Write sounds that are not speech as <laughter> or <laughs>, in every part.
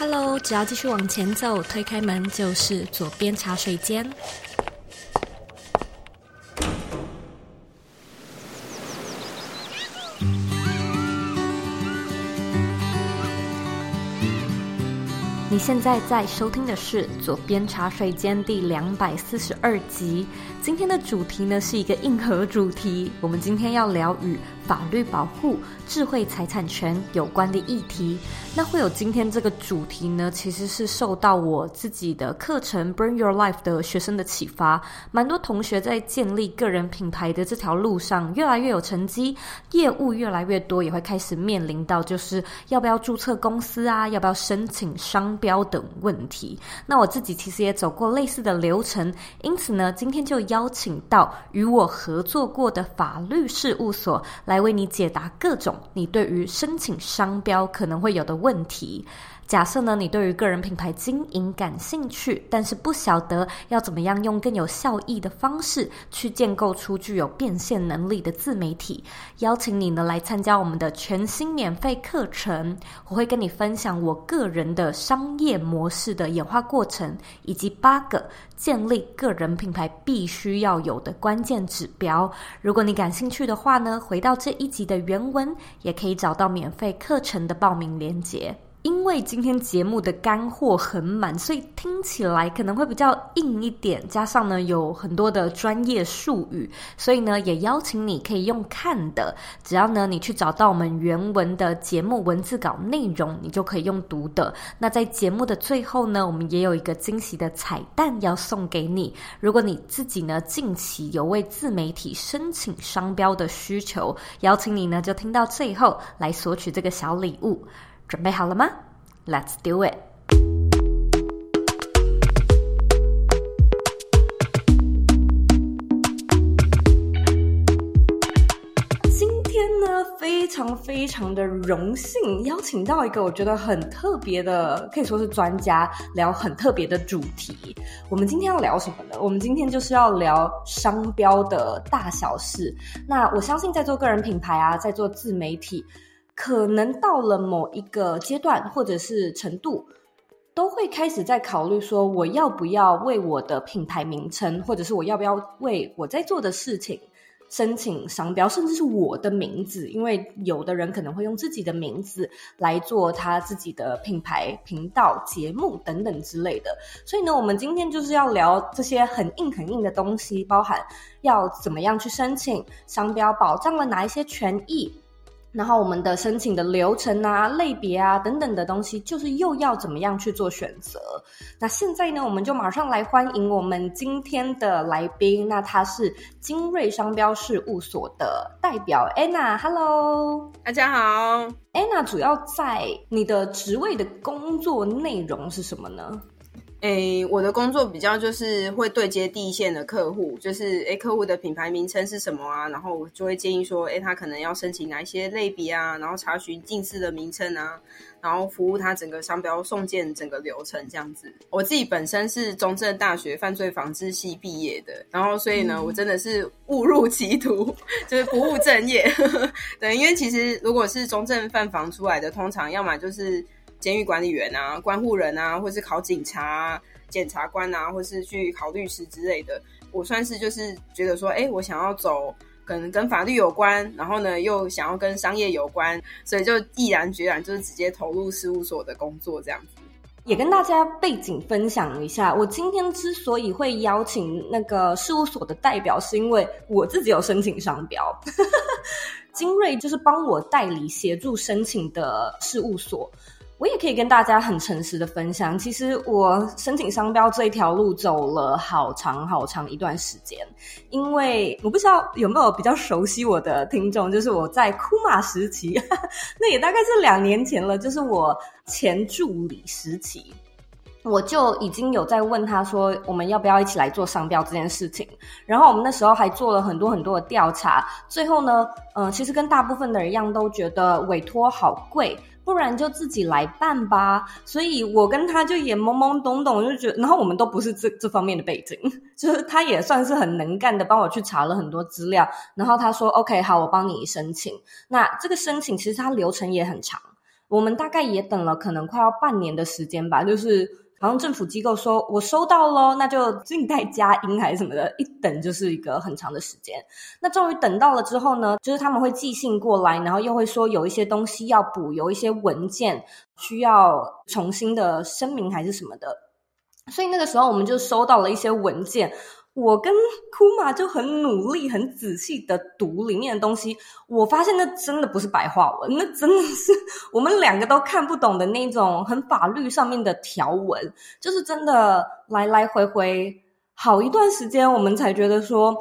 Hello，只要继续往前走，推开门就是左边茶水间。你现在在收听的是《左边茶水间》第两百四十二集。今天的主题呢是一个硬核主题，我们今天要聊与法律保护、智慧财产权有关的议题。那会有今天这个主题呢，其实是受到我自己的课程《Bring Your Life》的学生的启发。蛮多同学在建立个人品牌的这条路上越来越有成绩，业务越来越多，也会开始面临到就是要不要注册公司啊，要不要申请商标等问题。那我自己其实也走过类似的流程，因此呢，今天就邀请到与我合作过的法律事务所来为你解答各种你对于申请商标可能会有的问题。假设呢，你对于个人品牌经营感兴趣，但是不晓得要怎么样用更有效益的方式去建构出具有变现能力的自媒体，邀请你呢来参加我们的全新免费课程。我会跟你分享我个人的商业模式的演化过程，以及八个建立个人品牌必须要有的关键指标。如果你感兴趣的话呢，回到这一集的原文，也可以找到免费课程的报名链接。因为今天节目的干货很满，所以听起来可能会比较硬一点，加上呢有很多的专业术语，所以呢也邀请你可以用看的，只要呢你去找到我们原文的节目文字稿内容，你就可以用读的。那在节目的最后呢，我们也有一个惊喜的彩蛋要送给你。如果你自己呢近期有为自媒体申请商标的需求，邀请你呢就听到最后来索取这个小礼物。准备好了吗？Let's do it！今天呢，非常非常的荣幸邀请到一个我觉得很特别的，可以说是专家，聊很特别的主题。我们今天要聊什么呢？我们今天就是要聊商标的大小事。那我相信在做个人品牌啊，在做自媒体。可能到了某一个阶段或者是程度，都会开始在考虑说，我要不要为我的品牌名称，或者是我要不要为我在做的事情申请商标，甚至是我的名字，因为有的人可能会用自己的名字来做他自己的品牌频道、节目等等之类的。所以呢，我们今天就是要聊这些很硬很硬的东西，包含要怎么样去申请商标，保障了哪一些权益。然后我们的申请的流程啊、类别啊等等的东西，就是又要怎么样去做选择？那现在呢，我们就马上来欢迎我们今天的来宾。那他是精锐商标事务所的代表 Anna。Hello，大家好。Anna 主要在你的职位的工作内容是什么呢？诶，我的工作比较就是会对接第一线的客户，就是诶，客户的品牌名称是什么啊？然后我就会建议说，诶，他可能要申请哪一些类别啊？然后查询近似的名称啊，然后服务他整个商标送件整个流程这样子。我自己本身是中正大学犯罪防治系毕业的，然后所以呢，我真的是误入歧途，就是不务正业。<laughs> 对，因为其实如果是中正犯防出来的，通常要么就是。监狱管理员啊，关护人啊，或是考警察啊、检察官啊，或是去考律师之类的。我算是就是觉得说，哎，我想要走可能跟法律有关，然后呢又想要跟商业有关，所以就毅然决然就是直接投入事务所的工作这样子。也跟大家背景分享一下，我今天之所以会邀请那个事务所的代表，是因为我自己有申请商标。<laughs> 精锐就是帮我代理协助申请的事务所。我也可以跟大家很诚实的分享，其实我申请商标这一条路走了好长好长一段时间，因为我不知道有没有比较熟悉我的听众，就是我在库马时期，<laughs> 那也大概是两年前了，就是我前助理时期，我就已经有在问他说，我们要不要一起来做商标这件事情，然后我们那时候还做了很多很多的调查，最后呢，嗯、其实跟大部分的人一样，都觉得委托好贵。不然就自己来办吧，所以我跟他就也懵懵懂懂，就觉得，然后我们都不是这这方面的背景，<laughs> 就是他也算是很能干的，帮我去查了很多资料，然后他说 OK 好，我帮你申请。那这个申请其实它流程也很长，我们大概也等了可能快要半年的时间吧，就是。好像政府机构说我收到喽，那就静待佳音还是什么的，一等就是一个很长的时间。那终于等到了之后呢，就是他们会寄信过来，然后又会说有一些东西要补，有一些文件需要重新的声明还是什么的。所以那个时候我们就收到了一些文件。我跟库玛就很努力、很仔细的读里面的东西，我发现那真的不是白话文，那真的是我们两个都看不懂的那种很法律上面的条文，就是真的来来回回好一段时间，我们才觉得说，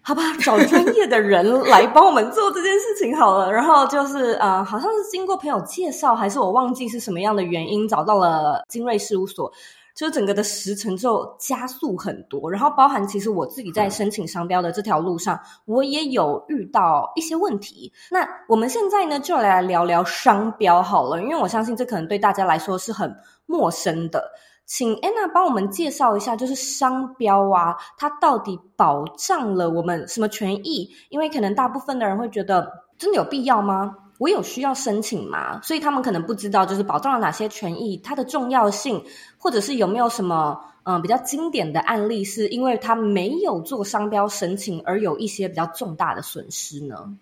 好吧，找专业的人来帮我们做这件事情好了。然后就是呃，好像是经过朋友介绍，还是我忘记是什么样的原因，找到了精锐事务所。就整个的时程就加速很多，然后包含其实我自己在申请商标的这条路上，我也有遇到一些问题。那我们现在呢，就来聊聊商标好了，因为我相信这可能对大家来说是很陌生的。请 Anna 帮我们介绍一下，就是商标啊，它到底保障了我们什么权益？因为可能大部分的人会觉得，真的有必要吗？我有需要申请吗？所以他们可能不知道，就是保障了哪些权益，它的重要性，或者是有没有什么嗯、比较经典的案例，是因为他没有做商标申请而有一些比较重大的损失呢？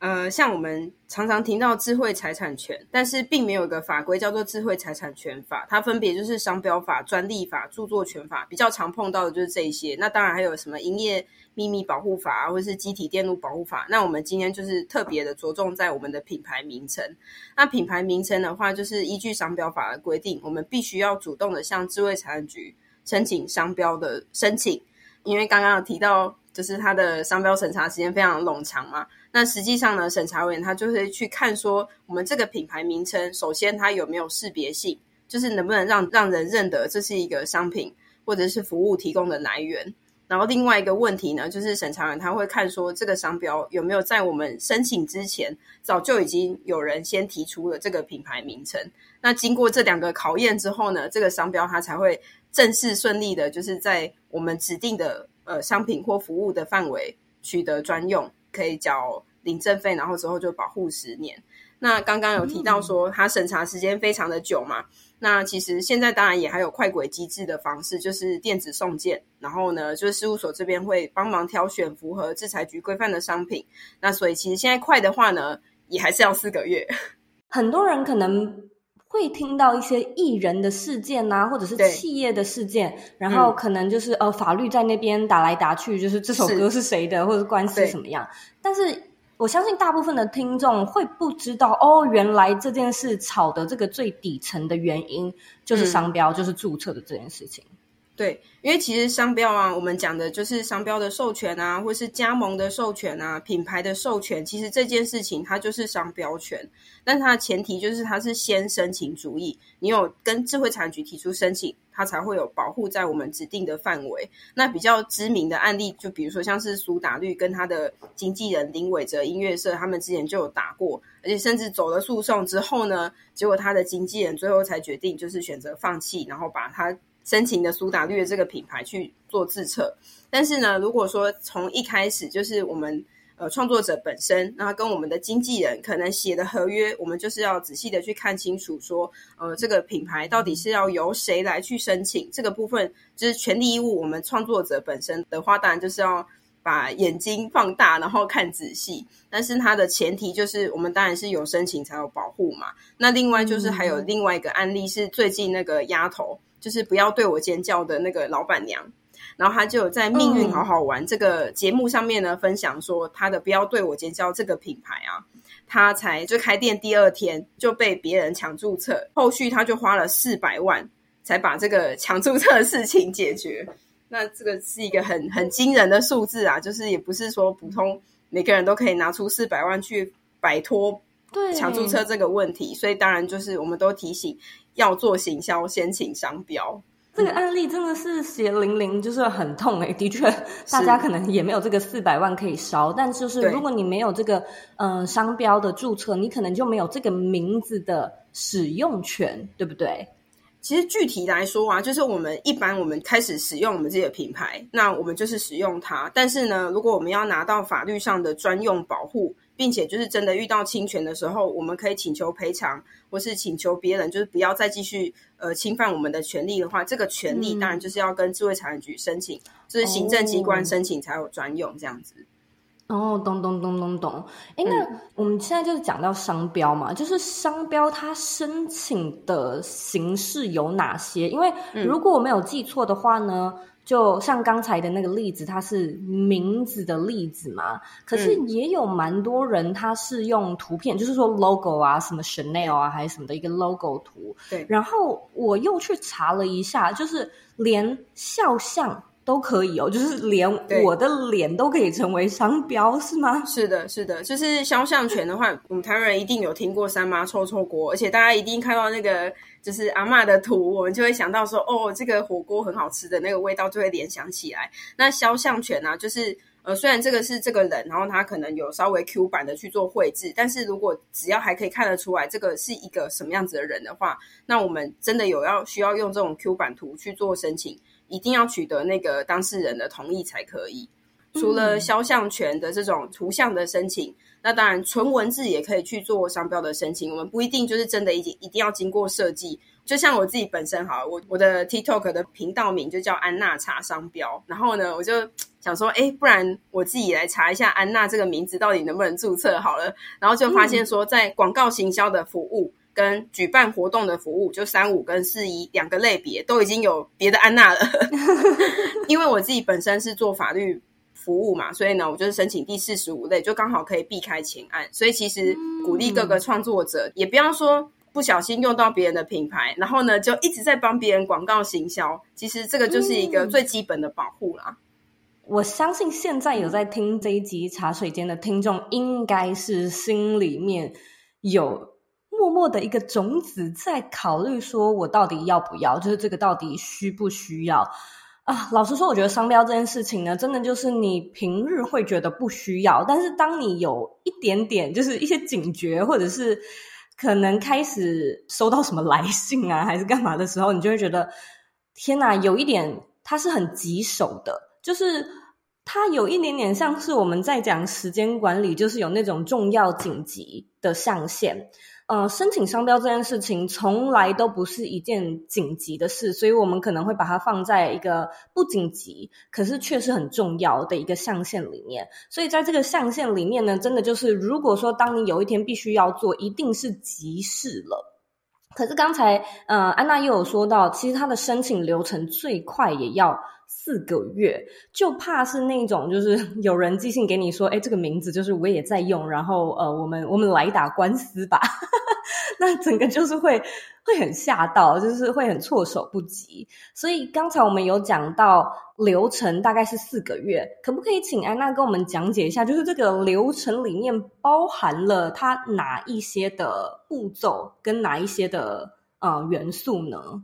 呃，像我们常常听到智慧财产权，但是并没有一个法规叫做智慧财产权法，它分别就是商标法、专利法、著作权法，比较常碰到的就是这一些。那当然还有什么营业秘密保护法啊，或是机体电路保护法。那我们今天就是特别的着重在我们的品牌名称。那品牌名称的话，就是依据商标法的规定，我们必须要主动的向智慧财产局申请商标的申请，因为刚刚有提到，就是它的商标审查时间非常冗长嘛。那实际上呢，审查员他就会去看说，我们这个品牌名称，首先它有没有识别性，就是能不能让让人认得这是一个商品或者是服务提供的来源。然后另外一个问题呢，就是审查员他会看说，这个商标有没有在我们申请之前，早就已经有人先提出了这个品牌名称。那经过这两个考验之后呢，这个商标它才会正式顺利的，就是在我们指定的呃商品或服务的范围取得专用，可以缴领证费，然后之后就保护十年。那刚刚有提到说，它审查时间非常的久嘛。那其实现在当然也还有快轨机制的方式，就是电子送件，然后呢，就是事务所这边会帮忙挑选符合制裁局规范的商品。那所以其实现在快的话呢，也还是要四个月。<laughs> 很多人可能会听到一些艺人的事件啊，或者是企业的事件，然后可能就是呃法律在那边打来打去，就是这首歌是谁的，或者是官司怎么样，但是。我相信大部分的听众会不知道哦，原来这件事吵的这个最底层的原因就是商标，嗯、就是注册的这件事情。对，因为其实商标啊，我们讲的就是商标的授权啊，或是加盟的授权啊，品牌的授权，其实这件事情它就是商标权，但它的前提就是它是先申请主义，你有跟智慧产局提出申请，它才会有保护在我们指定的范围。那比较知名的案例，就比如说像是苏打绿跟他的经纪人林伟哲音乐社，他们之前就有打过，而且甚至走了诉讼之后呢，结果他的经纪人最后才决定就是选择放弃，然后把他。申请的苏打绿的这个品牌去做自测，但是呢，如果说从一开始就是我们呃创作者本身，那跟我们的经纪人可能写的合约，我们就是要仔细的去看清楚说，呃这个品牌到底是要由谁来去申请这个部分，就是权利义务。我们创作者本身的话，当然就是要把眼睛放大，然后看仔细。但是它的前提就是，我们当然是有申请才有保护嘛。那另外就是还有另外一个案例是最近那个丫头。就是不要对我尖叫的那个老板娘，然后她就在《命运好好玩》这个节目上面呢，分享说她的“不要对我尖叫”这个品牌啊，她才就开店第二天就被别人抢注册，后续她就花了四百万才把这个抢注册的事情解决。那这个是一个很很惊人的数字啊，就是也不是说普通每个人都可以拿出四百万去摆脱抢注册这个问题，所以当然就是我们都提醒。要做行销，先请商标。这个案例真的是血淋淋，就是很痛诶、欸、<laughs> 的确，大家可能也没有这个四百万可以烧，但就是如果你没有这个嗯、呃、商标的注册，你可能就没有这个名字的使用权，对不对？其实具体来说啊，就是我们一般我们开始使用我们自己的品牌，那我们就是使用它。但是呢，如果我们要拿到法律上的专用保护，并且就是真的遇到侵权的时候，我们可以请求赔偿，或是请求别人就是不要再继续呃侵犯我们的权利的话，这个权利当然就是要跟智慧财产局申请，就是行政机关申请才有专用这样子。哦，咚咚咚咚咚。哎，那我们现在就是讲到商标嘛，就是商标它申请的形式有哪些？因为如果我没有记错的话呢，嗯、就像刚才的那个例子，它是名字的例子嘛。可是也有蛮多人他是用图片，嗯、就是说 logo 啊，什么 Chanel 啊，还是什么的一个 logo 图。对。然后我又去查了一下，就是连肖像。都可以哦，就是连我的脸都可以成为商标，是吗？是的，是的，就是肖像权的话，我们台湾人一定有听过三妈臭臭锅，而且大家一定看到那个就是阿嬷的图，我们就会想到说，哦，这个火锅很好吃的那个味道，就会联想起来。那肖像权呢、啊，就是呃，虽然这个是这个人，然后他可能有稍微 Q 版的去做绘制，但是如果只要还可以看得出来这个是一个什么样子的人的话，那我们真的有要需要用这种 Q 版图去做申请。一定要取得那个当事人的同意才可以。除了肖像权的这种图像的申请，嗯、那当然纯文字也可以去做商标的申请。我们不一定就是真的已经一定要经过设计。就像我自己本身好了，我我的 TikTok 的频道名就叫安娜查商标。然后呢，我就想说，哎，不然我自己来查一下安娜这个名字到底能不能注册好了。然后就发现说，在广告行销的服务。跟举办活动的服务，就三五跟四一两个类别都已经有别的安娜了。<laughs> 因为我自己本身是做法律服务嘛，所以呢，我就是申请第四十五类，就刚好可以避开前案。所以其实鼓励各个创作者，嗯、也不要说不小心用到别人的品牌，然后呢就一直在帮别人广告行销。其实这个就是一个最基本的保护啦。我相信现在有在听这一集茶水间的听众，应该是心里面有。默默的一个种子在考虑，说我到底要不要？就是这个到底需不需要啊？老实说，我觉得商标这件事情呢，真的就是你平日会觉得不需要，但是当你有一点点就是一些警觉，或者是可能开始收到什么来信啊，还是干嘛的时候，你就会觉得天哪，有一点它是很棘手的，就是它有一点点像是我们在讲时间管理，就是有那种重要紧急的上限。呃，申请商标这件事情从来都不是一件紧急的事，所以我们可能会把它放在一个不紧急，可是却是很重要的一个象限里面。所以在这个象限里面呢，真的就是，如果说当你有一天必须要做，一定是急事了。可是刚才呃，安娜又有说到，其实她的申请流程最快也要四个月，就怕是那种就是 <laughs> 有人寄信给你说，哎，这个名字就是我也在用，然后呃，我们我们来打官司吧。<laughs> 那整个就是会会很吓到，就是会很措手不及。所以刚才我们有讲到流程大概是四个月，可不可以请安娜跟我们讲解一下，就是这个流程里面包含了它哪一些的步骤跟哪一些的呃元素呢？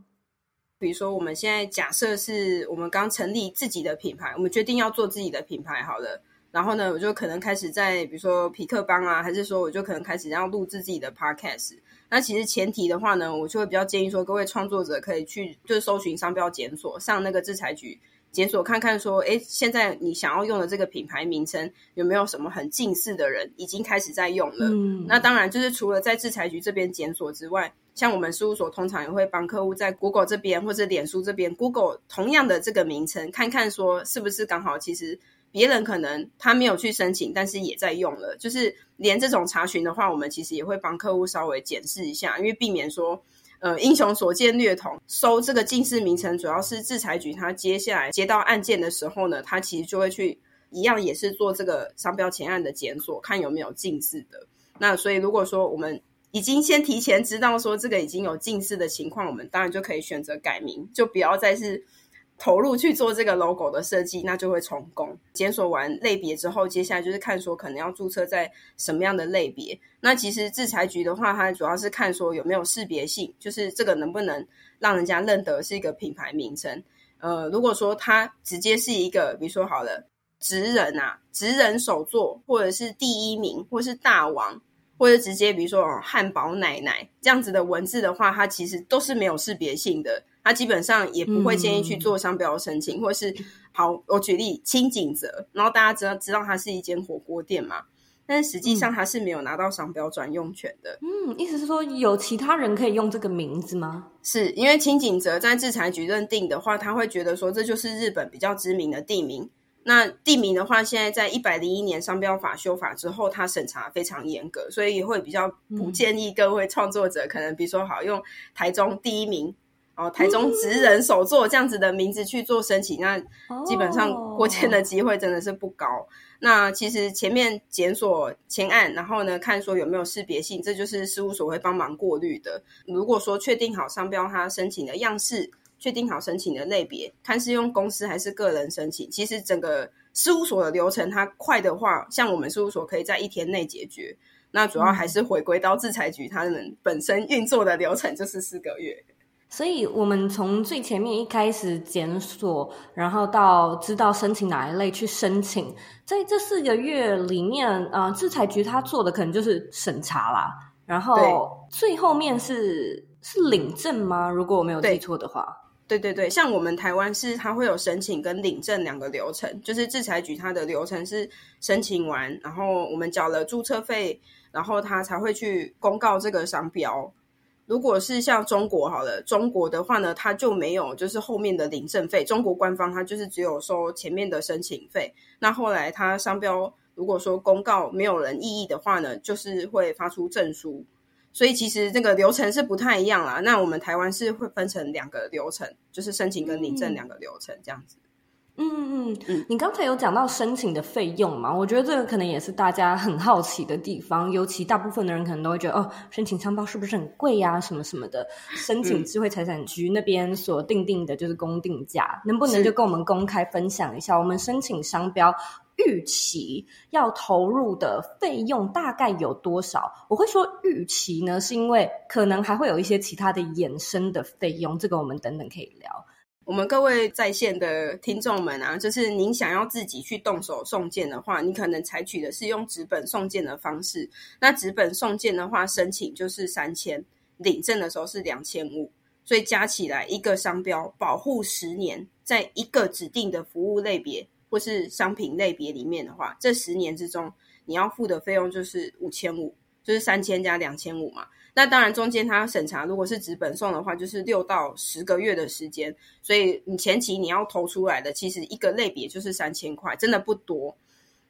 比如说，我们现在假设是我们刚成立自己的品牌，我们决定要做自己的品牌，好了，然后呢，我就可能开始在比如说皮克邦啊，还是说我就可能开始要录制自己的 podcast。那其实前提的话呢，我就会比较建议说，各位创作者可以去就是搜寻商标检索，上那个制裁局检索看看说，诶，现在你想要用的这个品牌名称有没有什么很近似的人已经开始在用了？嗯，那当然就是除了在制裁局这边检索之外。像我们事务所通常也会帮客户在 Google 这边或者脸书这边 Google 同样的这个名称，看看说是不是刚好其实别人可能他没有去申请，但是也在用了。就是连这种查询的话，我们其实也会帮客户稍微检视一下，因为避免说呃英雄所见略同，搜这个近似名称，主要是制裁局他接下来接到案件的时候呢，他其实就会去一样也是做这个商标前案的检索，看有没有近似的。那所以如果说我们已经先提前知道说这个已经有近似的情况，我们当然就可以选择改名，就不要再是投入去做这个 logo 的设计，那就会成功。检索完类别之后，接下来就是看说可能要注册在什么样的类别。那其实制裁局的话，它主要是看说有没有识别性，就是这个能不能让人家认得是一个品牌名称。呃，如果说它直接是一个，比如说好了，职人啊，职人手作，或者是第一名，或是大王。或者直接比如说汉堡奶奶这样子的文字的话，它其实都是没有识别性的，它基本上也不会建议去做商标申请，嗯、或是好，我举例清景泽，然后大家知道知道它是一间火锅店嘛，但是实际上它是没有拿到商标专用权的。嗯，意思是说有其他人可以用这个名字吗？是因为清景泽在制裁局认定的话，他会觉得说这就是日本比较知名的地名。那地名的话，现在在一百零一年商标法修法之后，它审查非常严格，所以会比较不建议各位创作者，可能比如说好用台中第一名哦，台中职人手作这样子的名字去做申请，那基本上过签的机会真的是不高。那其实前面检索前案，然后呢看说有没有识别性，这就是事务所会帮忙过滤的。如果说确定好商标，它申请的样式。确定好申请的类别，看是用公司还是个人申请。其实整个事务所的流程，它快的话，像我们事务所可以在一天内解决。那主要还是回归到制裁局，他们本身运作的流程就是四个月。所以，我们从最前面一开始检索，然后到知道申请哪一类去申请，在这四个月里面，呃，制裁局他做的可能就是审查啦。然后最后面是是领证吗？如果我没有记错的话。对对对，像我们台湾是它会有申请跟领证两个流程，就是制裁局它的流程是申请完，然后我们缴了注册费，然后它才会去公告这个商标。如果是像中国好了，中国的话呢，它就没有就是后面的领证费，中国官方它就是只有收前面的申请费。那后来它商标如果说公告没有人异议的话呢，就是会发出证书。所以其实这个流程是不太一样啦。那我们台湾是会分成两个流程，就是申请跟领证两个流程这样子。嗯嗯嗯。你刚才有讲到申请的费用嘛？我觉得这个可能也是大家很好奇的地方。尤其大部分的人可能都会觉得，哦，申请商标是不是很贵呀？什么什么的。申请智慧财产局那边所定定的就是公定价，能不能就跟我们公开分享一下？我们申请商标。预期要投入的费用大概有多少？我会说预期呢，是因为可能还会有一些其他的衍生的费用，这个我们等等可以聊。我们各位在线的听众们啊，就是您想要自己去动手送件的话，你可能采取的是用纸本送件的方式。那纸本送件的话，申请就是三千，领证的时候是两千五，所以加起来一个商标保护十年，在一个指定的服务类别。或是商品类别里面的话，这十年之中你要付的费用就是五千五，就是三千加两千五嘛。那当然中间它要审查，如果是纸本送的话，就是六到十个月的时间。所以你前期你要投出来的，其实一个类别就是三千块，真的不多。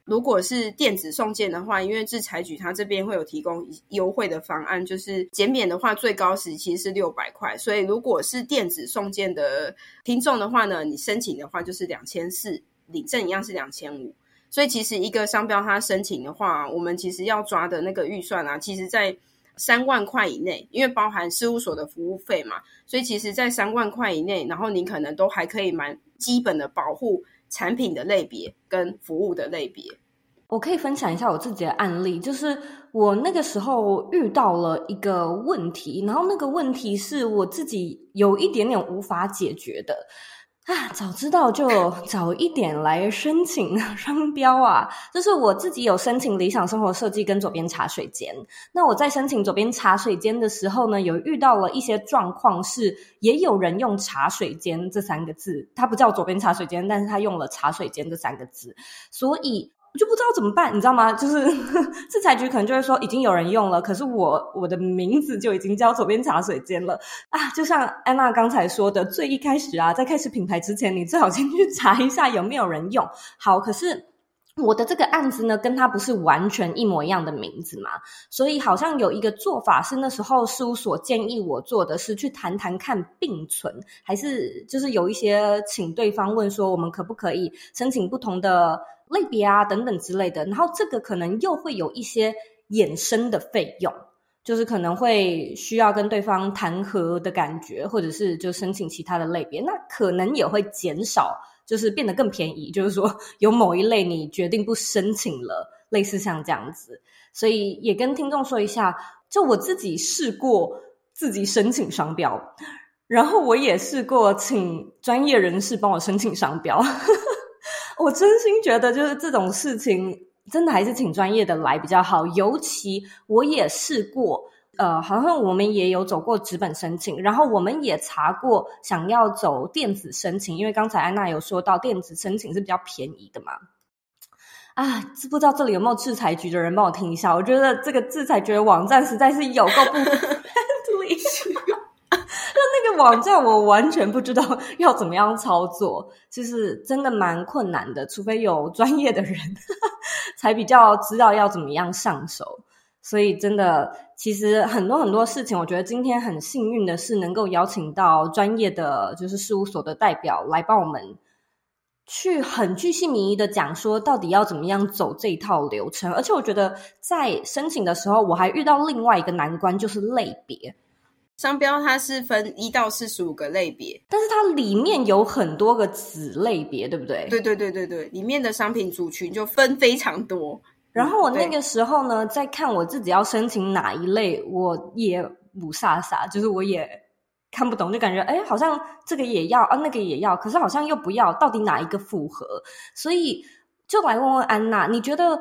如果是电子送件的话，因为制裁局它这边会有提供优惠的方案，就是减免的话最高时期是六百块。所以如果是电子送件的听众的话呢，你申请的话就是两千四。领证一样是两千五，所以其实一个商标它申请的话，我们其实要抓的那个预算啊，其实在三万块以内，因为包含事务所的服务费嘛，所以其实在三万块以内，然后你可能都还可以蛮基本的保护产品的类别跟服务的类别。我可以分享一下我自己的案例，就是我那个时候遇到了一个问题，然后那个问题是我自己有一点点无法解决的。啊，早知道就早一点来申请 <laughs> 商标啊！就是我自己有申请理想生活设计跟左边茶水间。那我在申请左边茶水间的时候呢，有遇到了一些状况，是也有人用茶水间这三个字，它不叫左边茶水间，但是他用了茶水间这三个字，所以。我就不知道怎么办，你知道吗？就是 <laughs> 制裁局可能就会说已经有人用了，可是我我的名字就已经叫左边茶水间了啊！就像安娜刚才说的，最一开始啊，在开始品牌之前，你最好先去查一下有没有人用。好，可是我的这个案子呢，跟他不是完全一模一样的名字嘛，所以好像有一个做法是那时候事务所建议我做的是去谈谈看并存，还是就是有一些请对方问说我们可不可以申请不同的。类别啊，等等之类的，然后这个可能又会有一些衍生的费用，就是可能会需要跟对方谈和的感觉，或者是就申请其他的类别，那可能也会减少，就是变得更便宜。就是说 <laughs> 有某一类你决定不申请了，类似像这样子，所以也跟听众说一下，就我自己试过自己申请商标，然后我也试过请专业人士帮我申请商标。<laughs> 我真心觉得，就是这种事情，真的还是请专业的来比较好。尤其我也试过，呃，好像我们也有走过纸本申请，然后我们也查过想要走电子申请，因为刚才安娜有说到电子申请是比较便宜的嘛。啊，不知道这里有没有制裁局的人帮我听一下？我觉得这个制裁局的网站实在是有够不 friendly，<laughs> 就那个网站我完全不知道要怎么样操作，就是真的蛮困难的，除非有专业的人 <laughs> 才比较知道要怎么样上手。所以真的，其实很多很多事情，我觉得今天很幸运的是能够邀请到专业的就是事务所的代表来帮我们。去很具细靡遗的讲说，到底要怎么样走这一套流程，而且我觉得在申请的时候，我还遇到另外一个难关，就是类别。商标它是分一到四十五个类别，但是它里面有很多个子类别，对不对？对对对对对，里面的商品组群就分非常多。然后我那个时候呢，在看我自己要申请哪一类，我也五傻傻，就是我也。看不懂就感觉哎，好像这个也要啊，那个也要，可是好像又不要，到底哪一个符合？所以就来问问安娜，你觉得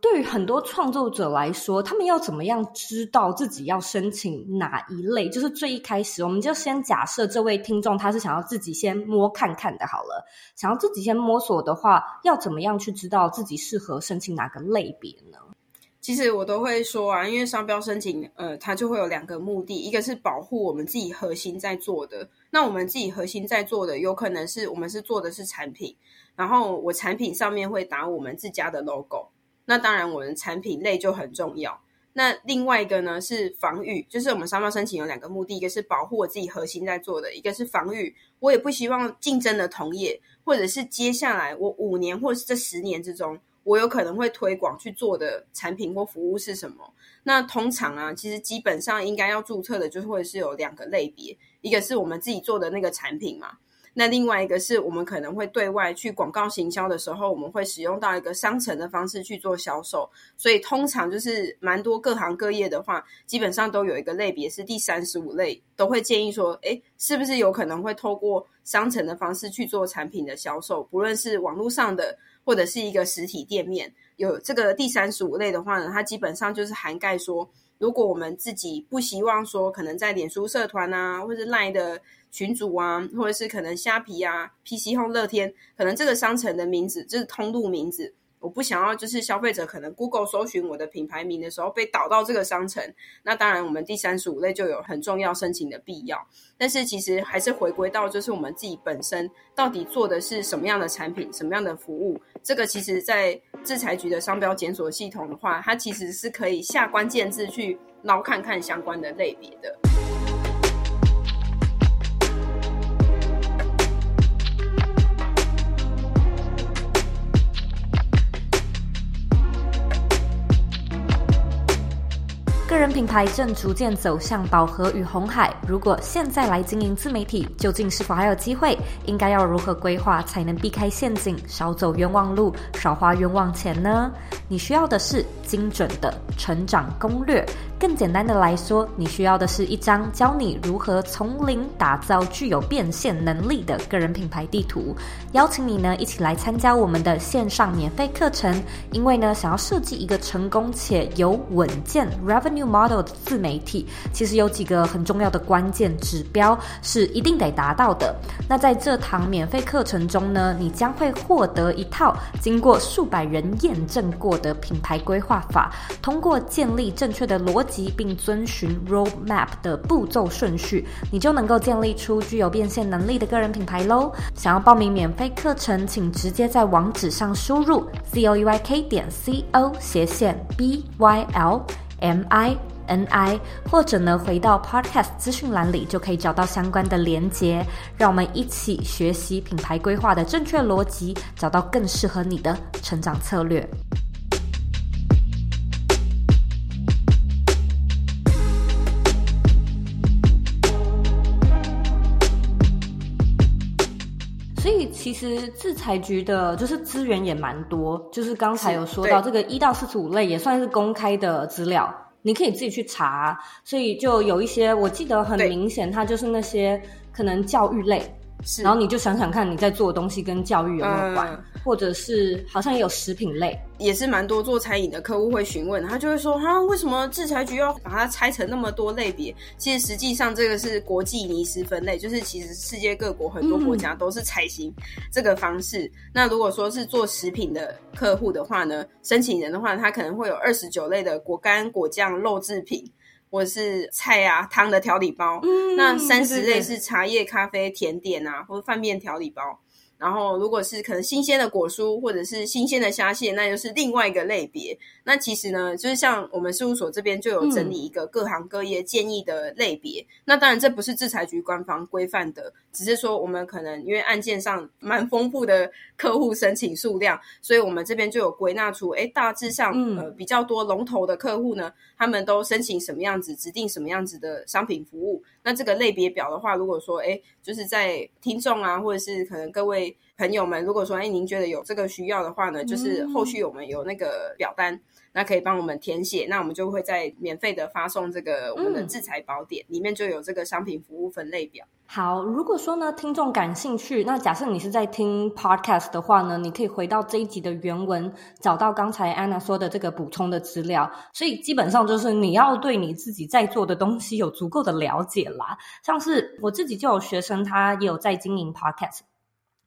对于很多创作者来说，他们要怎么样知道自己要申请哪一类？就是最一开始，我们就先假设这位听众他是想要自己先摸看看的，好了，想要自己先摸索的话，要怎么样去知道自己适合申请哪个类别呢？其实我都会说啊，因为商标申请，呃，它就会有两个目的，一个是保护我们自己核心在做的。那我们自己核心在做的，有可能是我们是做的是产品，然后我产品上面会打我们自家的 logo。那当然，我们产品类就很重要。那另外一个呢是防御，就是我们商标申请有两个目的，一个是保护我自己核心在做的，一个是防御。我也不希望竞争的同业，或者是接下来我五年或者是这十年之中。我有可能会推广去做的产品或服务是什么？那通常啊，其实基本上应该要注册的，就是会是有两个类别，一个是我们自己做的那个产品嘛，那另外一个是我们可能会对外去广告行销的时候，我们会使用到一个商城的方式去做销售，所以通常就是蛮多各行各业的话，基本上都有一个类别是第三十五类，都会建议说，诶，是不是有可能会透过商城的方式去做产品的销售，不论是网络上的。或者是一个实体店面，有这个第三十五类的话呢，它基本上就是涵盖说，如果我们自己不希望说，可能在脸书社团啊，或者是赖的群主啊，或者是可能虾皮啊、PC 轰、乐天，可能这个商城的名字就是通路名字。我不想要，就是消费者可能 Google 搜寻我的品牌名的时候被导到这个商城。那当然，我们第三十五类就有很重要申请的必要。但是其实还是回归到，就是我们自己本身到底做的是什么样的产品、什么样的服务。这个其实，在制裁局的商标检索系统的话，它其实是可以下关键字去捞看看相关的类别的。品牌正逐渐走向饱和与红海。如果现在来经营自媒体，究竟是否还有机会？应该要如何规划才能避开陷阱，少走冤枉路，少花冤枉钱呢？你需要的是精准的成长攻略。更简单的来说，你需要的是一张教你如何从零打造具有变现能力的个人品牌地图。邀请你呢一起来参加我们的线上免费课程。因为呢，想要设计一个成功且有稳健 revenue model 的自媒体，其实有几个很重要的关键指标是一定得达到的。那在这堂免费课程中呢，你将会获得一套经过数百人验证过的品牌规划法，通过建立正确的逻辑。并遵循 roadmap 的步骤顺序，你就能够建立出具有变现能力的个人品牌喽。想要报名免费课程，请直接在网址上输入 z o e y k 点 c o 斜线 b y l m i n i，或者呢回到 podcast 资讯栏里就可以找到相关的连结。让我们一起学习品牌规划的正确逻辑，找到更适合你的成长策略。所以其实制裁局的，就是资源也蛮多，就是刚才有说到这个一到四十五类也算是公开的资料，你可以自己去查。所以就有一些，我记得很明显，它就是那些可能教育类，然后你就想想看，你在做的东西跟教育有没有关，嗯、或者是好像也有食品类，也是蛮多做餐饮的客户会询问，他就会说，哈，为什么制裁局要把它拆成那么多类别？其实实际上这个是国际尼斯分类，就是其实世界各国很多国家都是采行这个方式。嗯、那如果说是做食品的客户的话呢，申请人的话，他可能会有二十九类的果干、果酱、肉制品。或者是菜啊汤的调理包，嗯、那三十类是茶叶、咖啡、甜点啊，或者饭面调理包。然后，如果是可能新鲜的果蔬或者是新鲜的虾蟹，那就是另外一个类别。那其实呢，就是像我们事务所这边就有整理一个各行各业建议的类别。嗯、那当然，这不是制裁局官方规范的，只是说我们可能因为案件上蛮丰富的客户申请数量，所以我们这边就有归纳出，哎，大致上呃比较多龙头的客户呢，他们都申请什么样子，指定什么样子的商品服务。那这个类别表的话，如果说哎，就是在听众啊，或者是可能各位。朋友们，如果说哎，您觉得有这个需要的话呢，就是后续我们有那个表单，嗯、那可以帮我们填写，那我们就会在免费的发送这个我们的制裁宝典，嗯、里面就有这个商品服务分类表。好，如果说呢，听众感兴趣，那假设你是在听 podcast 的话呢，你可以回到这一集的原文，找到刚才 Anna 说的这个补充的资料。所以基本上就是你要对你自己在做的东西有足够的了解啦。像是我自己就有学生，他也有在经营 podcast。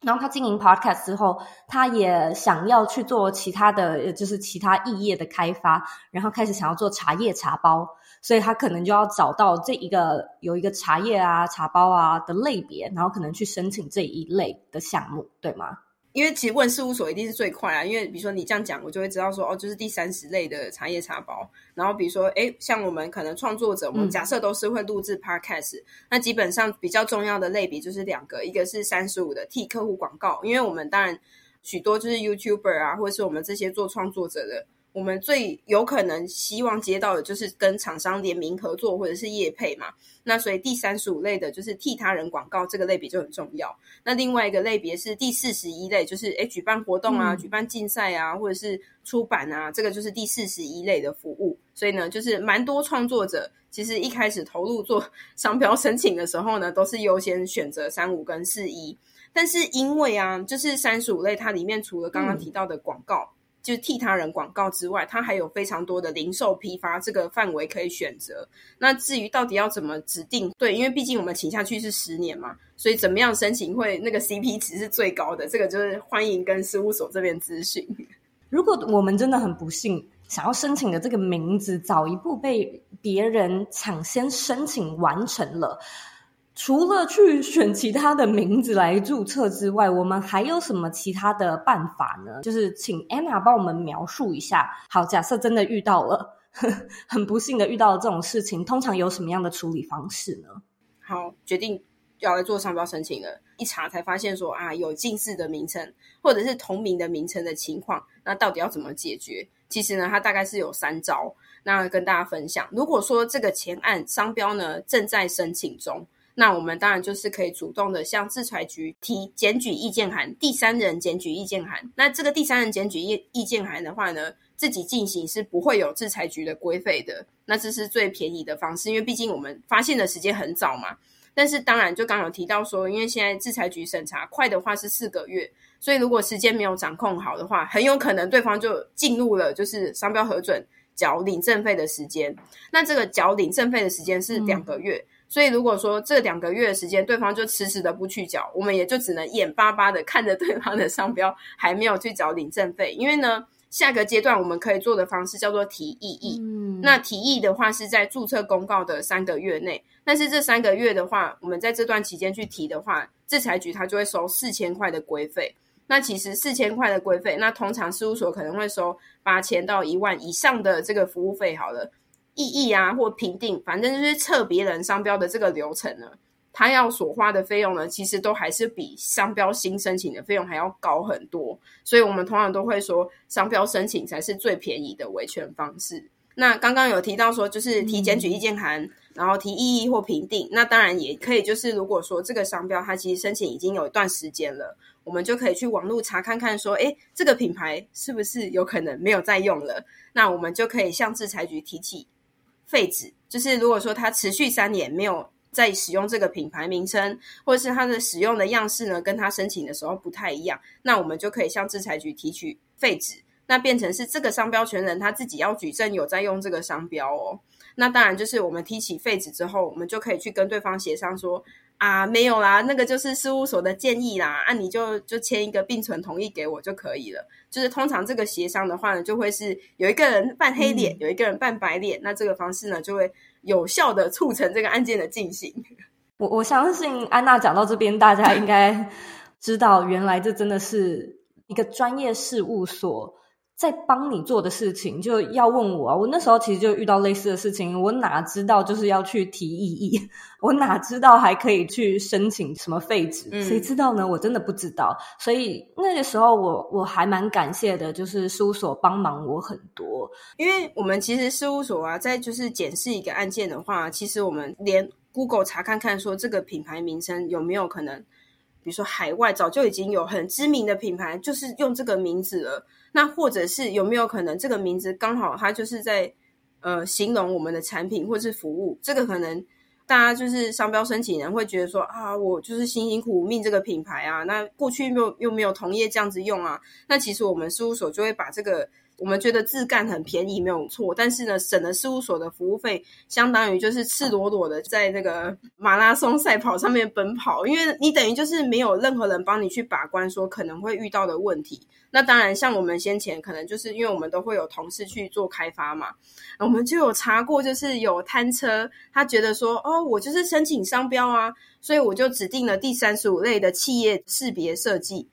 然后他经营 podcast 之后，他也想要去做其他的，就是其他异业的开发，然后开始想要做茶叶茶包，所以他可能就要找到这一个有一个茶叶啊、茶包啊的类别，然后可能去申请这一类的项目，对吗？因为其实问事务所一定是最快啊，因为比如说你这样讲，我就会知道说哦，就是第三十类的茶叶茶包。然后比如说，哎，像我们可能创作者，我们假设都是会录制 podcast，嗯，那基本上比较重要的类别就是两个，一个是三十五的替客户广告，因为我们当然许多就是 YouTuber 啊，或者是我们这些做创作者的。我们最有可能希望接到的就是跟厂商联名合作或者是业配嘛，那所以第三十五类的就是替他人广告这个类别就很重要。那另外一个类别是第四十一类，就是诶举办活动啊，举办竞赛啊，或者是出版啊，这个就是第四十一类的服务。所以呢，就是蛮多创作者其实一开始投入做 <laughs> 商标申请的时候呢，都是优先选择三五跟四一。但是因为啊，就是三十五类它里面除了刚刚提到的广告。就是替他人广告之外，它还有非常多的零售批发这个范围可以选择。那至于到底要怎么指定？对，因为毕竟我们请下去是十年嘛，所以怎么样申请会那个 CP 值是最高的？这个就是欢迎跟事务所这边咨询。<laughs> 如果我们真的很不幸，想要申请的这个名字早一步被别人抢先申请完成了。除了去选其他的名字来注册之外，我们还有什么其他的办法呢？就是请 Anna 帮我们描述一下。好，假设真的遇到了，呵呵，很不幸的遇到了这种事情，通常有什么样的处理方式呢？好，决定要来做商标申请了，一查才发现说啊，有近似的名称或者是同名的名称的情况，那到底要怎么解决？其实呢，它大概是有三招，那跟大家分享。如果说这个前案商标呢正在申请中。那我们当然就是可以主动的向制裁局提检举意见函，第三人检举意见函。那这个第三人检举意意见函的话呢，自己进行是不会有制裁局的规费的。那这是最便宜的方式，因为毕竟我们发现的时间很早嘛。但是当然，就刚刚有提到说，因为现在制裁局审查快的话是四个月，所以如果时间没有掌控好的话，很有可能对方就进入了就是商标核准缴领证费的时间。那这个缴领证费的时间是两个月。嗯所以，如果说这两个月的时间，对方就迟迟的不去缴，我们也就只能眼巴巴的看着对方的商标还没有去缴领证费。因为呢，下个阶段我们可以做的方式叫做提异议。嗯，那提议的话是在注册公告的三个月内，但是这三个月的话，我们在这段期间去提的话，制裁局它就会收四千块的规费。那其实四千块的规费，那通常事务所可能会收八千到一万以上的这个服务费。好了。异议啊，或评定，反正就是测别人商标的这个流程呢，他要所花的费用呢，其实都还是比商标新申请的费用还要高很多。所以我们通常都会说，商标申请才是最便宜的维权方式。那刚刚有提到说，就是提检举意见函，嗯、然后提异议或评定。那当然也可以，就是如果说这个商标它其实申请已经有一段时间了，我们就可以去网络查看看说，诶，这个品牌是不是有可能没有再用了？那我们就可以向制裁局提起。废止，就是如果说他持续三年没有再使用这个品牌名称，或者是他的使用的样式呢，跟他申请的时候不太一样，那我们就可以向制裁局提取废止，那变成是这个商标权人他自己要举证有在用这个商标哦。那当然就是我们提起废止之后，我们就可以去跟对方协商说啊，没有啦，那个就是事务所的建议啦，啊，你就就签一个并存同意给我就可以了。就是通常这个协商的话呢，就会是有一个人扮黑脸，嗯、有一个人扮白脸，那这个方式呢就会。有效的促成这个案件的进行。我我相信安娜讲到这边，大家应该知道，原来这真的是一个专业事务所在帮你做的事情。就要问我啊，我那时候其实就遇到类似的事情，我哪知道就是要去提异议，我哪知道还可以去申请什么废止？嗯、谁知道呢？我真的不知道。所以那个时候我我还蛮感谢的，就是事务所帮忙我很多。因为我们其实事务所啊，在就是检视一个案件的话，其实我们连 Google 查看看说这个品牌名称有没有可能，比如说海外早就已经有很知名的品牌，就是用这个名字了。那或者是有没有可能这个名字刚好它就是在呃形容我们的产品或是服务？这个可能大家就是商标申请人会觉得说啊，我就是辛辛苦苦命这个品牌啊，那过去又又没有同业这样子用啊，那其实我们事务所就会把这个。我们觉得自干很便宜没有错，但是呢，省了事务所的服务费，相当于就是赤裸裸的在那个马拉松赛跑上面奔跑，因为你等于就是没有任何人帮你去把关，说可能会遇到的问题。那当然，像我们先前可能就是因为我们都会有同事去做开发嘛，我们就有查过，就是有摊车，他觉得说，哦，我就是申请商标啊，所以我就指定了第三十五类的企业识别设计。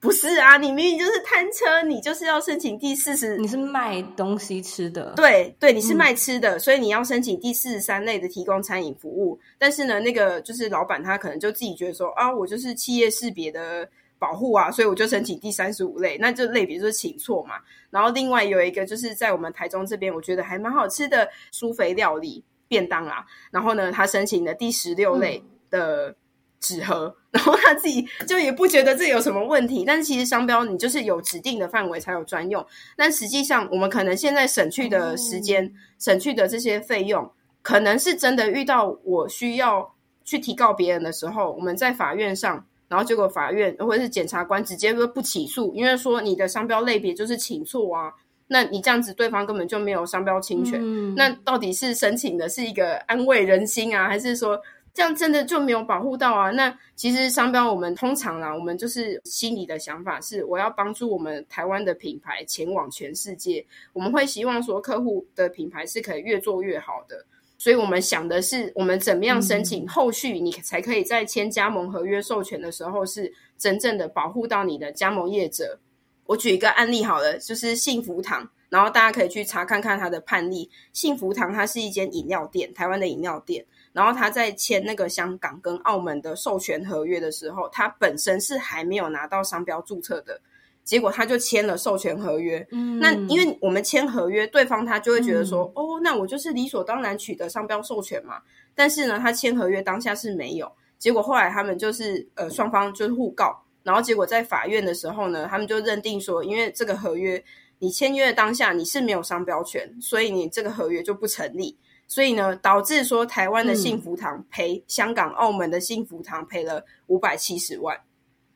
不是啊，你明明就是摊车，你就是要申请第四十。你是卖东西吃的，对对，你是卖吃的，嗯、所以你要申请第四十三类的提供餐饮服务。但是呢，那个就是老板他可能就自己觉得说啊，我就是企业识别的保护啊，所以我就申请第三十五类，那就类别就是请错嘛。然后另外有一个就是在我们台中这边，我觉得还蛮好吃的苏肥料理便当啊，然后呢，他申请的第十六类的。嗯纸盒，然后他自己就也不觉得这有什么问题，但是其实商标你就是有指定的范围才有专用，但实际上我们可能现在省去的时间、嗯、省去的这些费用，可能是真的遇到我需要去提告别人的时候，我们在法院上，然后结果法院或者是检察官直接说不起诉，因为说你的商标类别就是请错啊，那你这样子对方根本就没有商标侵权，嗯、那到底是申请的是一个安慰人心啊，还是说？这样真的就没有保护到啊？那其实商标我们通常啦，我们就是心里的想法是，我要帮助我们台湾的品牌前往全世界。我们会希望说，客户的品牌是可以越做越好的。所以我们想的是，我们怎么样申请后续，你才可以在签加盟合约授权的时候，是真正的保护到你的加盟业者。我举一个案例好了，就是幸福堂，然后大家可以去查看看它的判例。幸福堂它是一间饮料店，台湾的饮料店。然后他在签那个香港跟澳门的授权合约的时候，他本身是还没有拿到商标注册的，结果他就签了授权合约。嗯，那因为我们签合约，对方他就会觉得说，嗯、哦，那我就是理所当然取得商标授权嘛。但是呢，他签合约当下是没有，结果后来他们就是呃双方就是互告，然后结果在法院的时候呢，他们就认定说，因为这个合约你签约的当下你是没有商标权，所以你这个合约就不成立。所以呢，导致说台湾的幸福堂赔香港、澳门的幸福堂赔了五百七十万，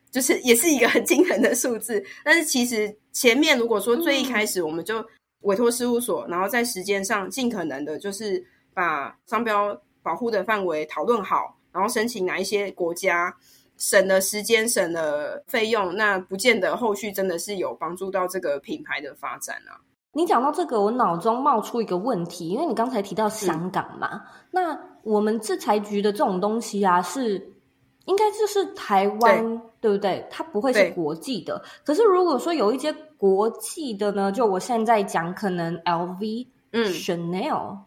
就是也是一个很惊人的数字。但是其实前面如果说最一开始我们就委托事务所，然后在时间上尽可能的，就是把商标保护的范围讨论好，然后申请哪一些国家，省了时间，省了费用，那不见得后续真的是有帮助到这个品牌的发展啊。你讲到这个，我脑中冒出一个问题，因为你刚才提到香港嘛，嗯、那我们制裁局的这种东西啊，是应该就是台湾，对，对不对？它不会是国际的。可是如果说有一些国际的呢，就我现在讲，可能 LV、嗯、Chanel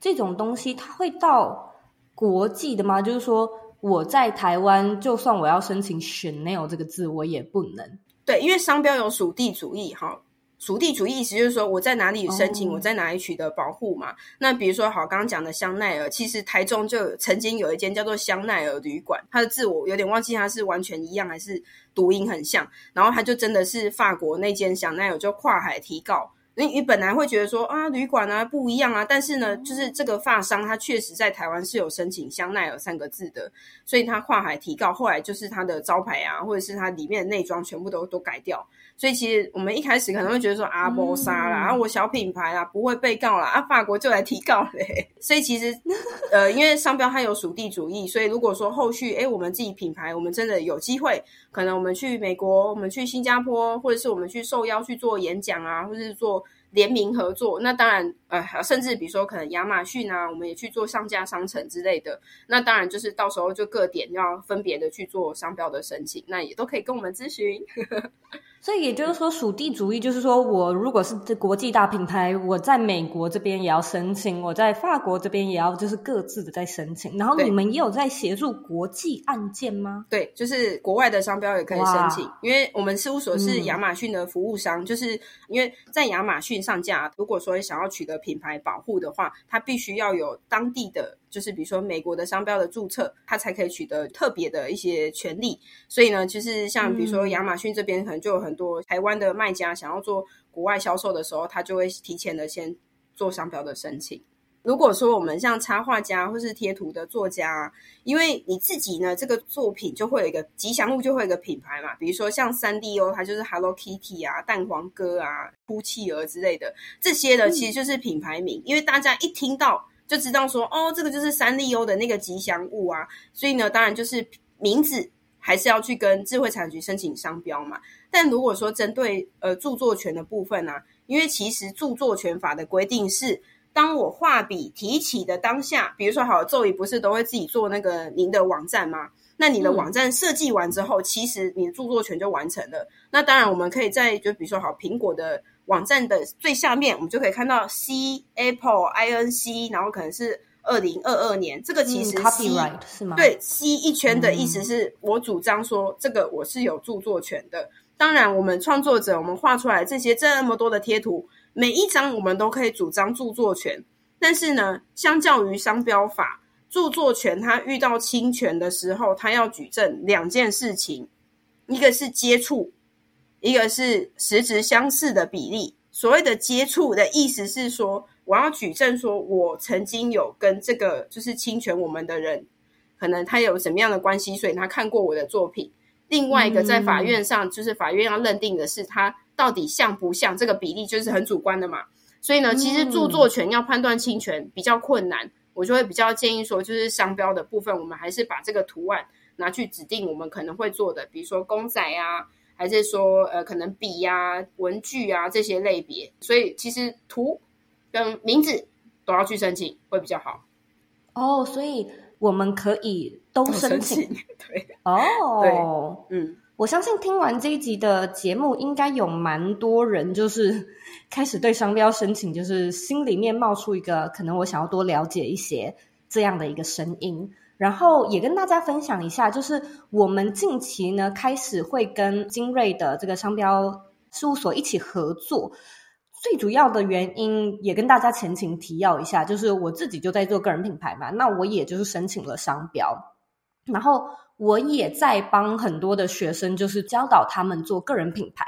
这种东西，它会到国际的吗？就是说我在台湾，就算我要申请 Chanel 这个字，我也不能。对，因为商标有属地主义，哈。属地主义意思就是说，我在哪里申请，我在哪里取得保护嘛。Oh. 那比如说，好，刚刚讲的香奈儿，其实台中就曾经有一间叫做香奈儿旅馆，它的字我有点忘记，它是完全一样还是读音很像。然后它就真的是法国那间香奈儿就跨海提告，你你本来会觉得说啊，旅馆啊不一样啊，但是呢，就是这个发商他确实在台湾是有申请香奈儿三个字的，所以他跨海提告，后来就是他的招牌啊，或者是他里面的内装全部都都改掉。所以其实我们一开始可能会觉得说阿波莎啦，啊我小品牌啦不会被告啦，啊法国就来提告嘞。<laughs> 所以其实呃，因为商标它有属地主义，所以如果说后续诶我们自己品牌，我们真的有机会，可能我们去美国，我们去新加坡，或者是我们去受邀去做演讲啊，或者是做。联名合作，那当然，呃，甚至比如说可能亚马逊啊，我们也去做上架商城之类的，那当然就是到时候就各点要分别的去做商标的申请，那也都可以跟我们咨询。<laughs> 所以也就是说，属地主义就是说，我如果是这国际大品牌，我在美国这边也要申请，我在法国这边也要，就是各自的在申请。然后你们也有在协助国际案件吗？对，就是国外的商标也可以申请，因为我们事务所是亚马逊的服务商，嗯、就是因为在亚马逊上架，如果说想要取得品牌保护的话，它必须要有当地的。就是比如说美国的商标的注册，它才可以取得特别的一些权利。所以呢，其实像比如说亚马逊这边，可能就有很多台湾的卖家想要做国外销售的时候，他就会提前的先做商标的申请。如果说我们像插画家或是贴图的作家，因为你自己呢，这个作品就会有一个吉祥物，就会有一个品牌嘛。比如说像三丽鸥，它就是 Hello Kitty 啊、蛋黄哥啊、哭企鹅之类的，这些呢其实就是品牌名，因为大家一听到。就知道说哦，这个就是三丽鸥的那个吉祥物啊，所以呢，当然就是名字还是要去跟智慧财产局申请商标嘛。但如果说针对呃著作权的部分呢、啊，因为其实著作权法的规定是，当我画笔提起的当下，比如说好，Zoe 不是都会自己做那个您的网站吗？那你的网站设计完之后，嗯、其实你的著作权就完成了。那当然，我们可以在就比如说好苹果的。网站的最下面，我们就可以看到 C Apple I N C，然后可能是二零二二年。这个其实 copyright 是吗？对，C 一圈的意思是我主张说，这个我是有著作权的。嗯、当然，我们创作者，我们画出来这些这么多的贴图，每一张我们都可以主张著作权。但是呢，相较于商标法，著作权它遇到侵权的时候，它要举证两件事情，一个是接触。一个是实质相似的比例，所谓的接触的意思是说，我要举证说我曾经有跟这个就是侵权我们的人，可能他有什么样的关系，所以他看过我的作品。另外一个在法院上，就是法院要认定的是他到底像不像，这个比例就是很主观的嘛。所以呢，其实著作权要判断侵权比较困难，我就会比较建议说，就是商标的部分，我们还是把这个图案拿去指定我们可能会做的，比如说公仔啊。还是说，呃，可能笔呀、啊、文具啊这些类别，所以其实图跟名字都要去申请会比较好。哦，所以我们可以都申请。申请对，哦，对，嗯，我相信听完这一集的节目，应该有蛮多人就是 <laughs> 开始对商标申请，就是心里面冒出一个可能我想要多了解一些这样的一个声音。然后也跟大家分享一下，就是我们近期呢开始会跟精锐的这个商标事务所一起合作。最主要的原因也跟大家前情提要一下，就是我自己就在做个人品牌嘛，那我也就是申请了商标，然后。我也在帮很多的学生，就是教导他们做个人品牌，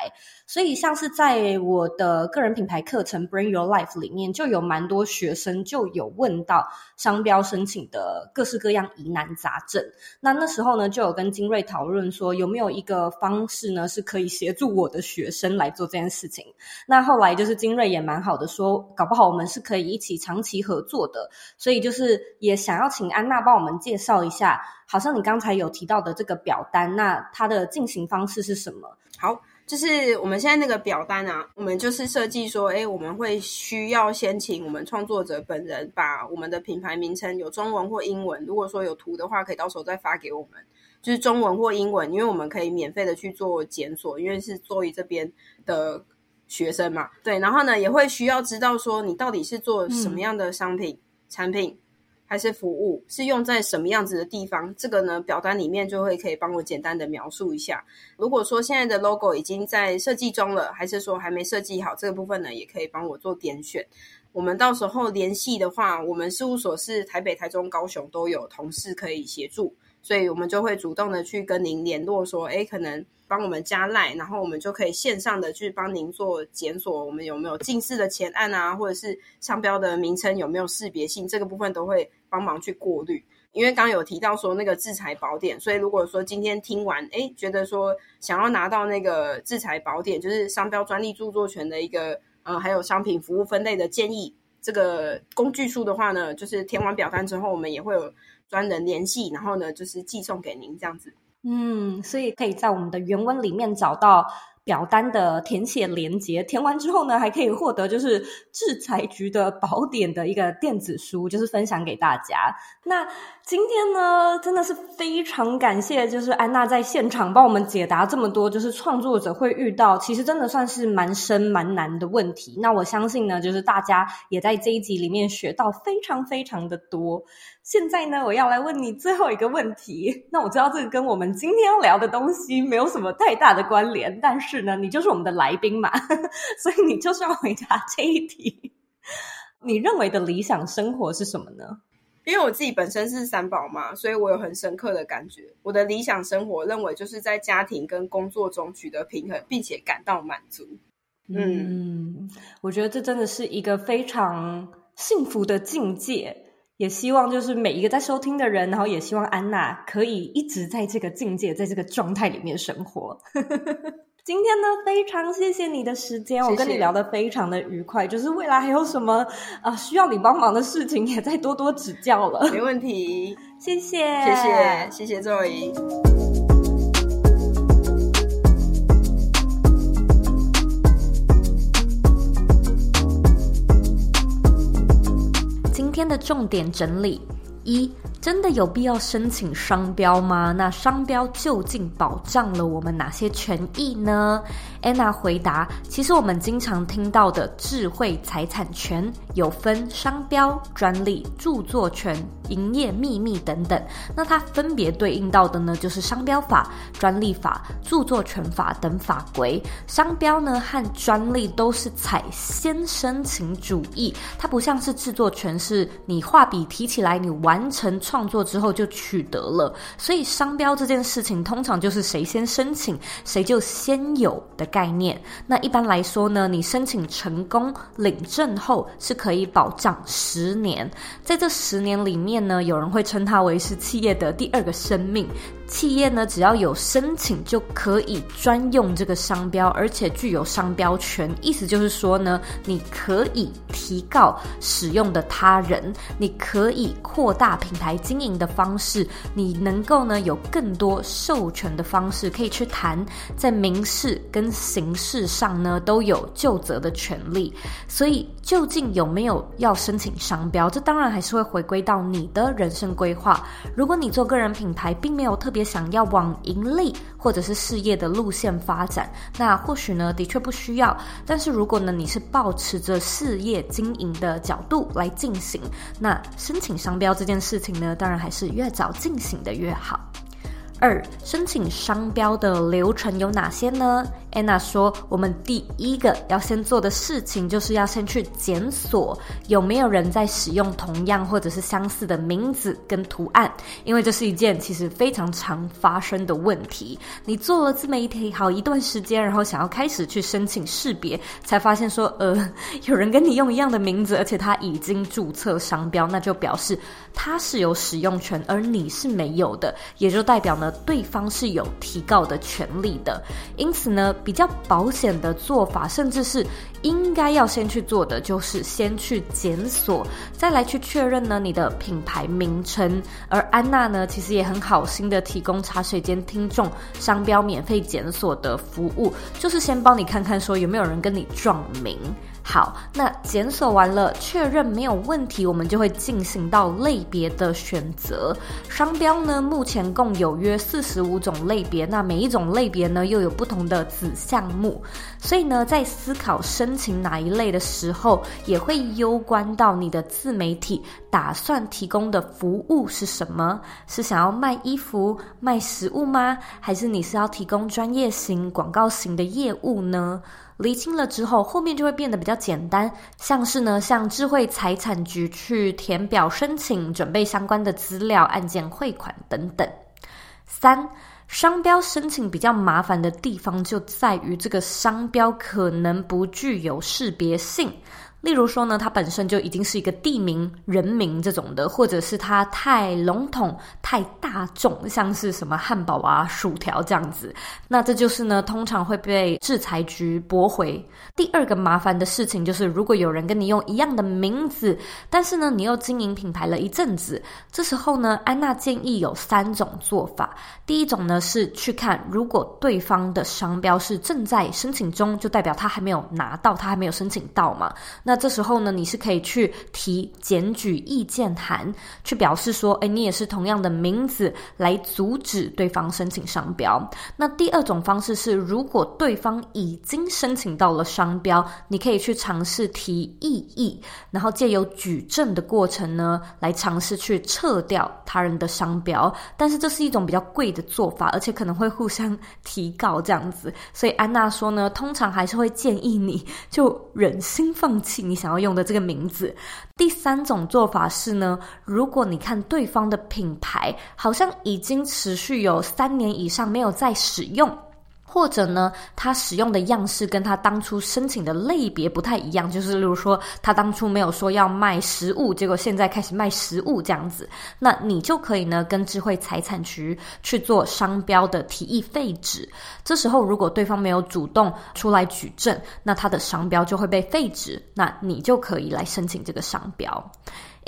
所以像是在我的个人品牌课程 Bring Your Life 里面，就有蛮多学生就有问到商标申请的各式各样疑难杂症。那那时候呢，就有跟精锐讨论说，有没有一个方式呢，是可以协助我的学生来做这件事情。那后来就是精锐也蛮好的说，搞不好我们是可以一起长期合作的。所以就是也想要请安娜帮我们介绍一下。好像你刚才有提到的这个表单，那它的进行方式是什么？好，就是我们现在那个表单啊，我们就是设计说，诶，我们会需要先请我们创作者本人把我们的品牌名称有中文或英文，如果说有图的话，可以到时候再发给我们，就是中文或英文，因为我们可以免费的去做检索，因为是作为这边的学生嘛，对，然后呢，也会需要知道说你到底是做什么样的商品、嗯、产品。还是服务是用在什么样子的地方？这个呢，表单里面就会可以帮我简单的描述一下。如果说现在的 logo 已经在设计中了，还是说还没设计好，这个部分呢，也可以帮我做点选。我们到时候联系的话，我们事务所是台北、台中、高雄都有同事可以协助。所以我们就会主动的去跟您联络，说，哎，可能帮我们加 LINE，然后我们就可以线上的去帮您做检索，我们有没有近似的前案啊，或者是商标的名称有没有识别性，这个部分都会帮忙去过滤。因为刚有提到说那个制裁宝典，所以如果说今天听完，哎，觉得说想要拿到那个制裁宝典，就是商标专利著作权的一个，呃，还有商品服务分类的建议，这个工具书的话呢，就是填完表单之后，我们也会有专人联系，然后呢，就是寄送给您这样子。嗯，所以可以在我们的原文里面找到。表单的填写连接，填完之后呢，还可以获得就是制裁局的宝典的一个电子书，就是分享给大家。那今天呢，真的是非常感谢，就是安娜在现场帮我们解答这么多，就是创作者会遇到，其实真的算是蛮深蛮难的问题。那我相信呢，就是大家也在这一集里面学到非常非常的多。现在呢，我要来问你最后一个问题。<laughs> 那我知道这个跟我们今天要聊的东西没有什么太大的关联，但是呢，你就是我们的来宾嘛，<laughs> 所以你就是要回答这一题。<laughs> 你认为的理想生活是什么呢？因为我自己本身是三宝妈，所以我有很深刻的感觉。我的理想生活，认为就是在家庭跟工作中取得平衡，并且感到满足。嗯，嗯，我觉得这真的是一个非常幸福的境界。也希望就是每一个在收听的人，然后也希望安娜可以一直在这个境界，在这个状态里面生活。<laughs> 今天呢，非常谢谢你的时间。我跟你聊得非常的愉快。就是未来还有什么啊、呃、需要你帮忙的事情，也再多多指教了。没问题，谢谢，谢谢，谢谢 Zoe。今重点整理一。真的有必要申请商标吗？那商标究竟保障了我们哪些权益呢？安娜回答：其实我们经常听到的智慧财产权有分商标、专利、著作权、营业秘密等等。那它分别对应到的呢，就是商标法、专利法、著作权法等法规。商标呢和专利都是采先申请主义，它不像是著作权，是你画笔提起来，你完成。创创作之后就取得了，所以商标这件事情通常就是谁先申请谁就先有的概念。那一般来说呢，你申请成功领证后是可以保障十年，在这十年里面呢，有人会称它为是企业的第二个生命。企业呢，只要有申请就可以专用这个商标，而且具有商标权。意思就是说呢，你可以提告使用的他人，你可以扩大品牌经营的方式，你能够呢有更多授权的方式可以去谈，在民事跟刑事上呢都有就责的权利。所以，究竟有没有要申请商标，这当然还是会回归到你的人生规划。如果你做个人品牌，并没有特别。也想要往盈利或者是事业的路线发展，那或许呢，的确不需要。但是如果呢，你是保持着事业经营的角度来进行，那申请商标这件事情呢，当然还是越早进行的越好。二、申请商标的流程有哪些呢？安娜说：“我们第一个要先做的事情，就是要先去检索有没有人在使用同样或者是相似的名字跟图案，因为这是一件其实非常常发生的问题。你做了自媒体好一段时间，然后想要开始去申请识别，才发现说，呃，有人跟你用一样的名字，而且他已经注册商标，那就表示他是有使用权，而你是没有的，也就代表呢，对方是有提告的权利的。因此呢。”比较保险的做法，甚至是应该要先去做的，就是先去检索，再来去确认呢你的品牌名称。而安娜呢，其实也很好心的提供茶水间听众商标免费检索的服务，就是先帮你看看说有没有人跟你撞名。好，那检索完了，确认没有问题，我们就会进行到类别的选择。商标呢，目前共有约四十五种类别，那每一种类别呢，又有不同的子项目，所以呢，在思考申请哪一类的时候，也会攸关到你的自媒体打算提供的服务是什么？是想要卖衣服、卖食物吗？还是你是要提供专业型、广告型的业务呢？厘清了之后，后面就会变得比较简单，像是呢，向智慧财产局去填表申请，准备相关的资料、案件汇款等等。三，商标申请比较麻烦的地方就在于这个商标可能不具有识别性。例如说呢，它本身就已经是一个地名、人名这种的，或者是它太笼统、太大众，像是什么汉堡啊、薯条这样子，那这就是呢，通常会被制裁局驳回。第二个麻烦的事情就是，如果有人跟你用一样的名字，但是呢，你又经营品牌了一阵子，这时候呢，安娜建议有三种做法。第一种呢，是去看如果对方的商标是正在申请中，就代表他还没有拿到，他还没有申请到嘛。那这时候呢，你是可以去提检举意见函，去表示说，哎，你也是同样的名字，来阻止对方申请商标。那第二种方式是，如果对方已经申请到了商标，你可以去尝试提异议，然后借由举证的过程呢，来尝试去撤掉他人的商标。但是这是一种比较贵的做法，而且可能会互相提告这样子。所以安娜说呢，通常还是会建议你就忍心放弃。你想要用的这个名字。第三种做法是呢，如果你看对方的品牌好像已经持续有三年以上没有再使用。或者呢，他使用的样式跟他当初申请的类别不太一样，就是例如说，他当初没有说要卖食物，结果现在开始卖食物这样子，那你就可以呢跟智慧财产局去做商标的提议废止。这时候如果对方没有主动出来举证，那他的商标就会被废止，那你就可以来申请这个商标。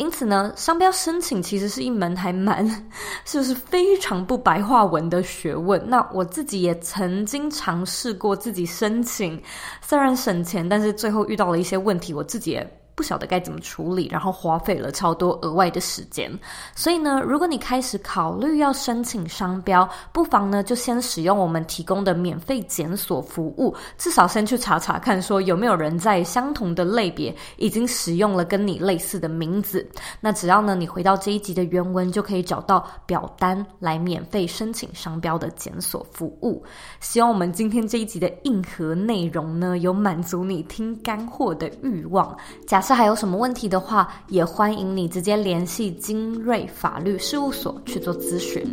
因此呢，商标申请其实是一门还蛮，<laughs> 是不是非常不白话文的学问？那我自己也曾经尝试过自己申请，虽然省钱，但是最后遇到了一些问题，我自己也。不晓得该怎么处理，然后花费了超多额外的时间。所以呢，如果你开始考虑要申请商标，不妨呢就先使用我们提供的免费检索服务，至少先去查查看，说有没有人在相同的类别已经使用了跟你类似的名字。那只要呢你回到这一集的原文，就可以找到表单来免费申请商标的检索服务。希望我们今天这一集的硬核内容呢，有满足你听干货的欲望。假设还有什么问题的话，也欢迎你直接联系精锐法律事务所去做咨询。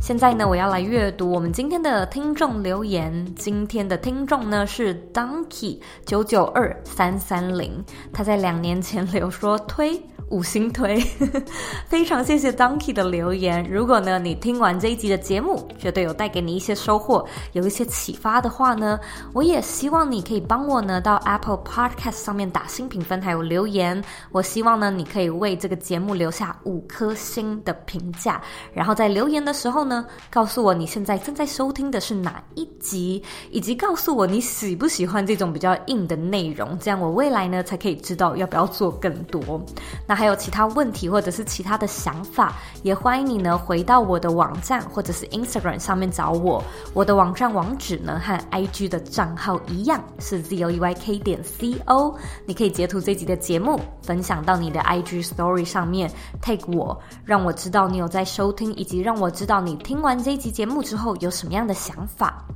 现在呢，我要来阅读我们今天的听众留言。今天的听众呢是 Donkey 九九二三三零，他在两年前留说推。五星推，<laughs> 非常谢谢 Donkey 的留言。如果呢，你听完这一集的节目，觉得有带给你一些收获，有一些启发的话呢，我也希望你可以帮我呢到 Apple Podcast 上面打新评分，还有留言。我希望呢，你可以为这个节目留下五颗星的评价，然后在留言的时候呢，告诉我你现在正在收听的是哪一集，以及告诉我你喜不喜欢这种比较硬的内容，这样我未来呢才可以知道要不要做更多。那。还有其他问题或者是其他的想法，也欢迎你呢回到我的网站或者是 Instagram 上面找我。我的网站网址呢和 IG 的账号一样是 zoeyk 点 co。你可以截图这集的节目，分享到你的 IG Story 上面，tag 我，让我知道你有在收听，以及让我知道你听完这一集节目之后有什么样的想法。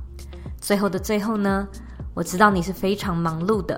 最后的最后呢，我知道你是非常忙碌的。